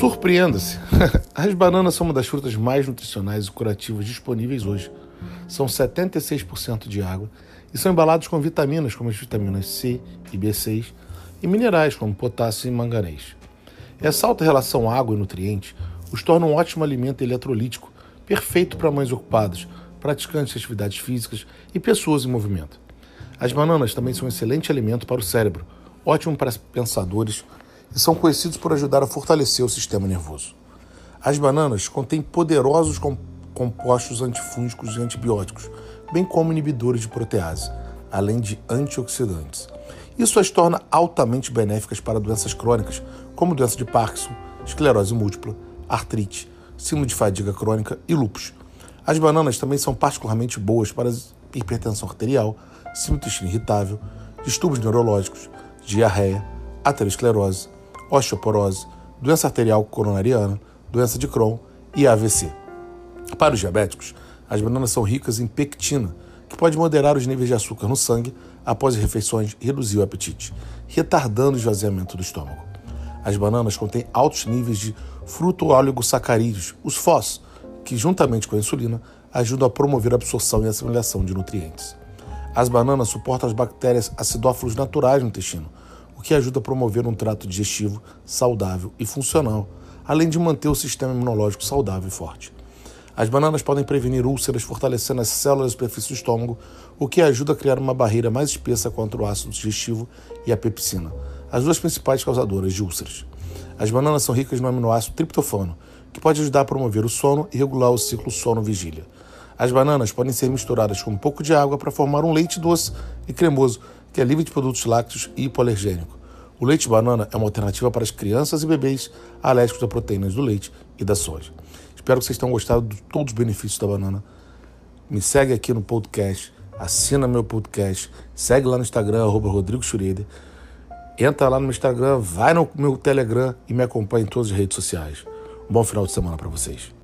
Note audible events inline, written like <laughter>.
Surpreenda-se! <laughs> As bananas são uma das frutas mais nutricionais e curativas disponíveis hoje. São 76% de água e são embalados com vitaminas como as vitaminas C e B6 e minerais como potássio e manganês. Essa alta relação água e nutrientes os torna um ótimo alimento eletrolítico, perfeito para mães ocupadas, praticantes de atividades físicas e pessoas em movimento. As bananas também são um excelente alimento para o cérebro, ótimo para pensadores e são conhecidos por ajudar a fortalecer o sistema nervoso. As bananas contêm poderosos compostos antifúngicos e antibióticos, bem como inibidores de protease, além de antioxidantes. Isso as torna altamente benéficas para doenças crônicas, como doença de Parkinson, esclerose múltipla, artrite, síndrome de fadiga crônica e lúpus. As bananas também são particularmente boas para hipertensão arterial, síndrome irritável, distúrbios neurológicos, diarreia, aterosclerose, osteoporose, doença arterial coronariana, doença de Crohn e AVC. Para os diabéticos, as bananas são ricas em pectina, que pode moderar os níveis de açúcar no sangue após as refeições e reduzir o apetite, retardando o esvaziamento do estômago. As bananas contêm altos níveis de fruto-oligosacarídeos, os FOS, que, juntamente com a insulina, ajudam a promover a absorção e assimilação de nutrientes. As bananas suportam as bactérias acidófilos naturais no intestino, o que ajuda a promover um trato digestivo saudável e funcional, além de manter o sistema imunológico saudável e forte. As bananas podem prevenir úlceras, fortalecendo as células da superfície do estômago, o que ajuda a criar uma barreira mais espessa contra o ácido digestivo e a pepsina, as duas principais causadoras de úlceras. As bananas são ricas no aminoácido triptofano, que pode ajudar a promover o sono e regular o ciclo sono-vigília. As bananas podem ser misturadas com um pouco de água para formar um leite doce e cremoso que é livre de produtos lácteos e hipoalergênico. O leite banana é uma alternativa para as crianças e bebês alérgicos a proteínas do leite e da soja. Espero que vocês tenham gostado de todos os benefícios da banana. Me segue aqui no podcast, assina meu podcast, segue lá no Instagram, arroba Rodrigo Schureder. Entra lá no meu Instagram, vai no meu Telegram e me acompanha em todas as redes sociais. Um bom final de semana para vocês.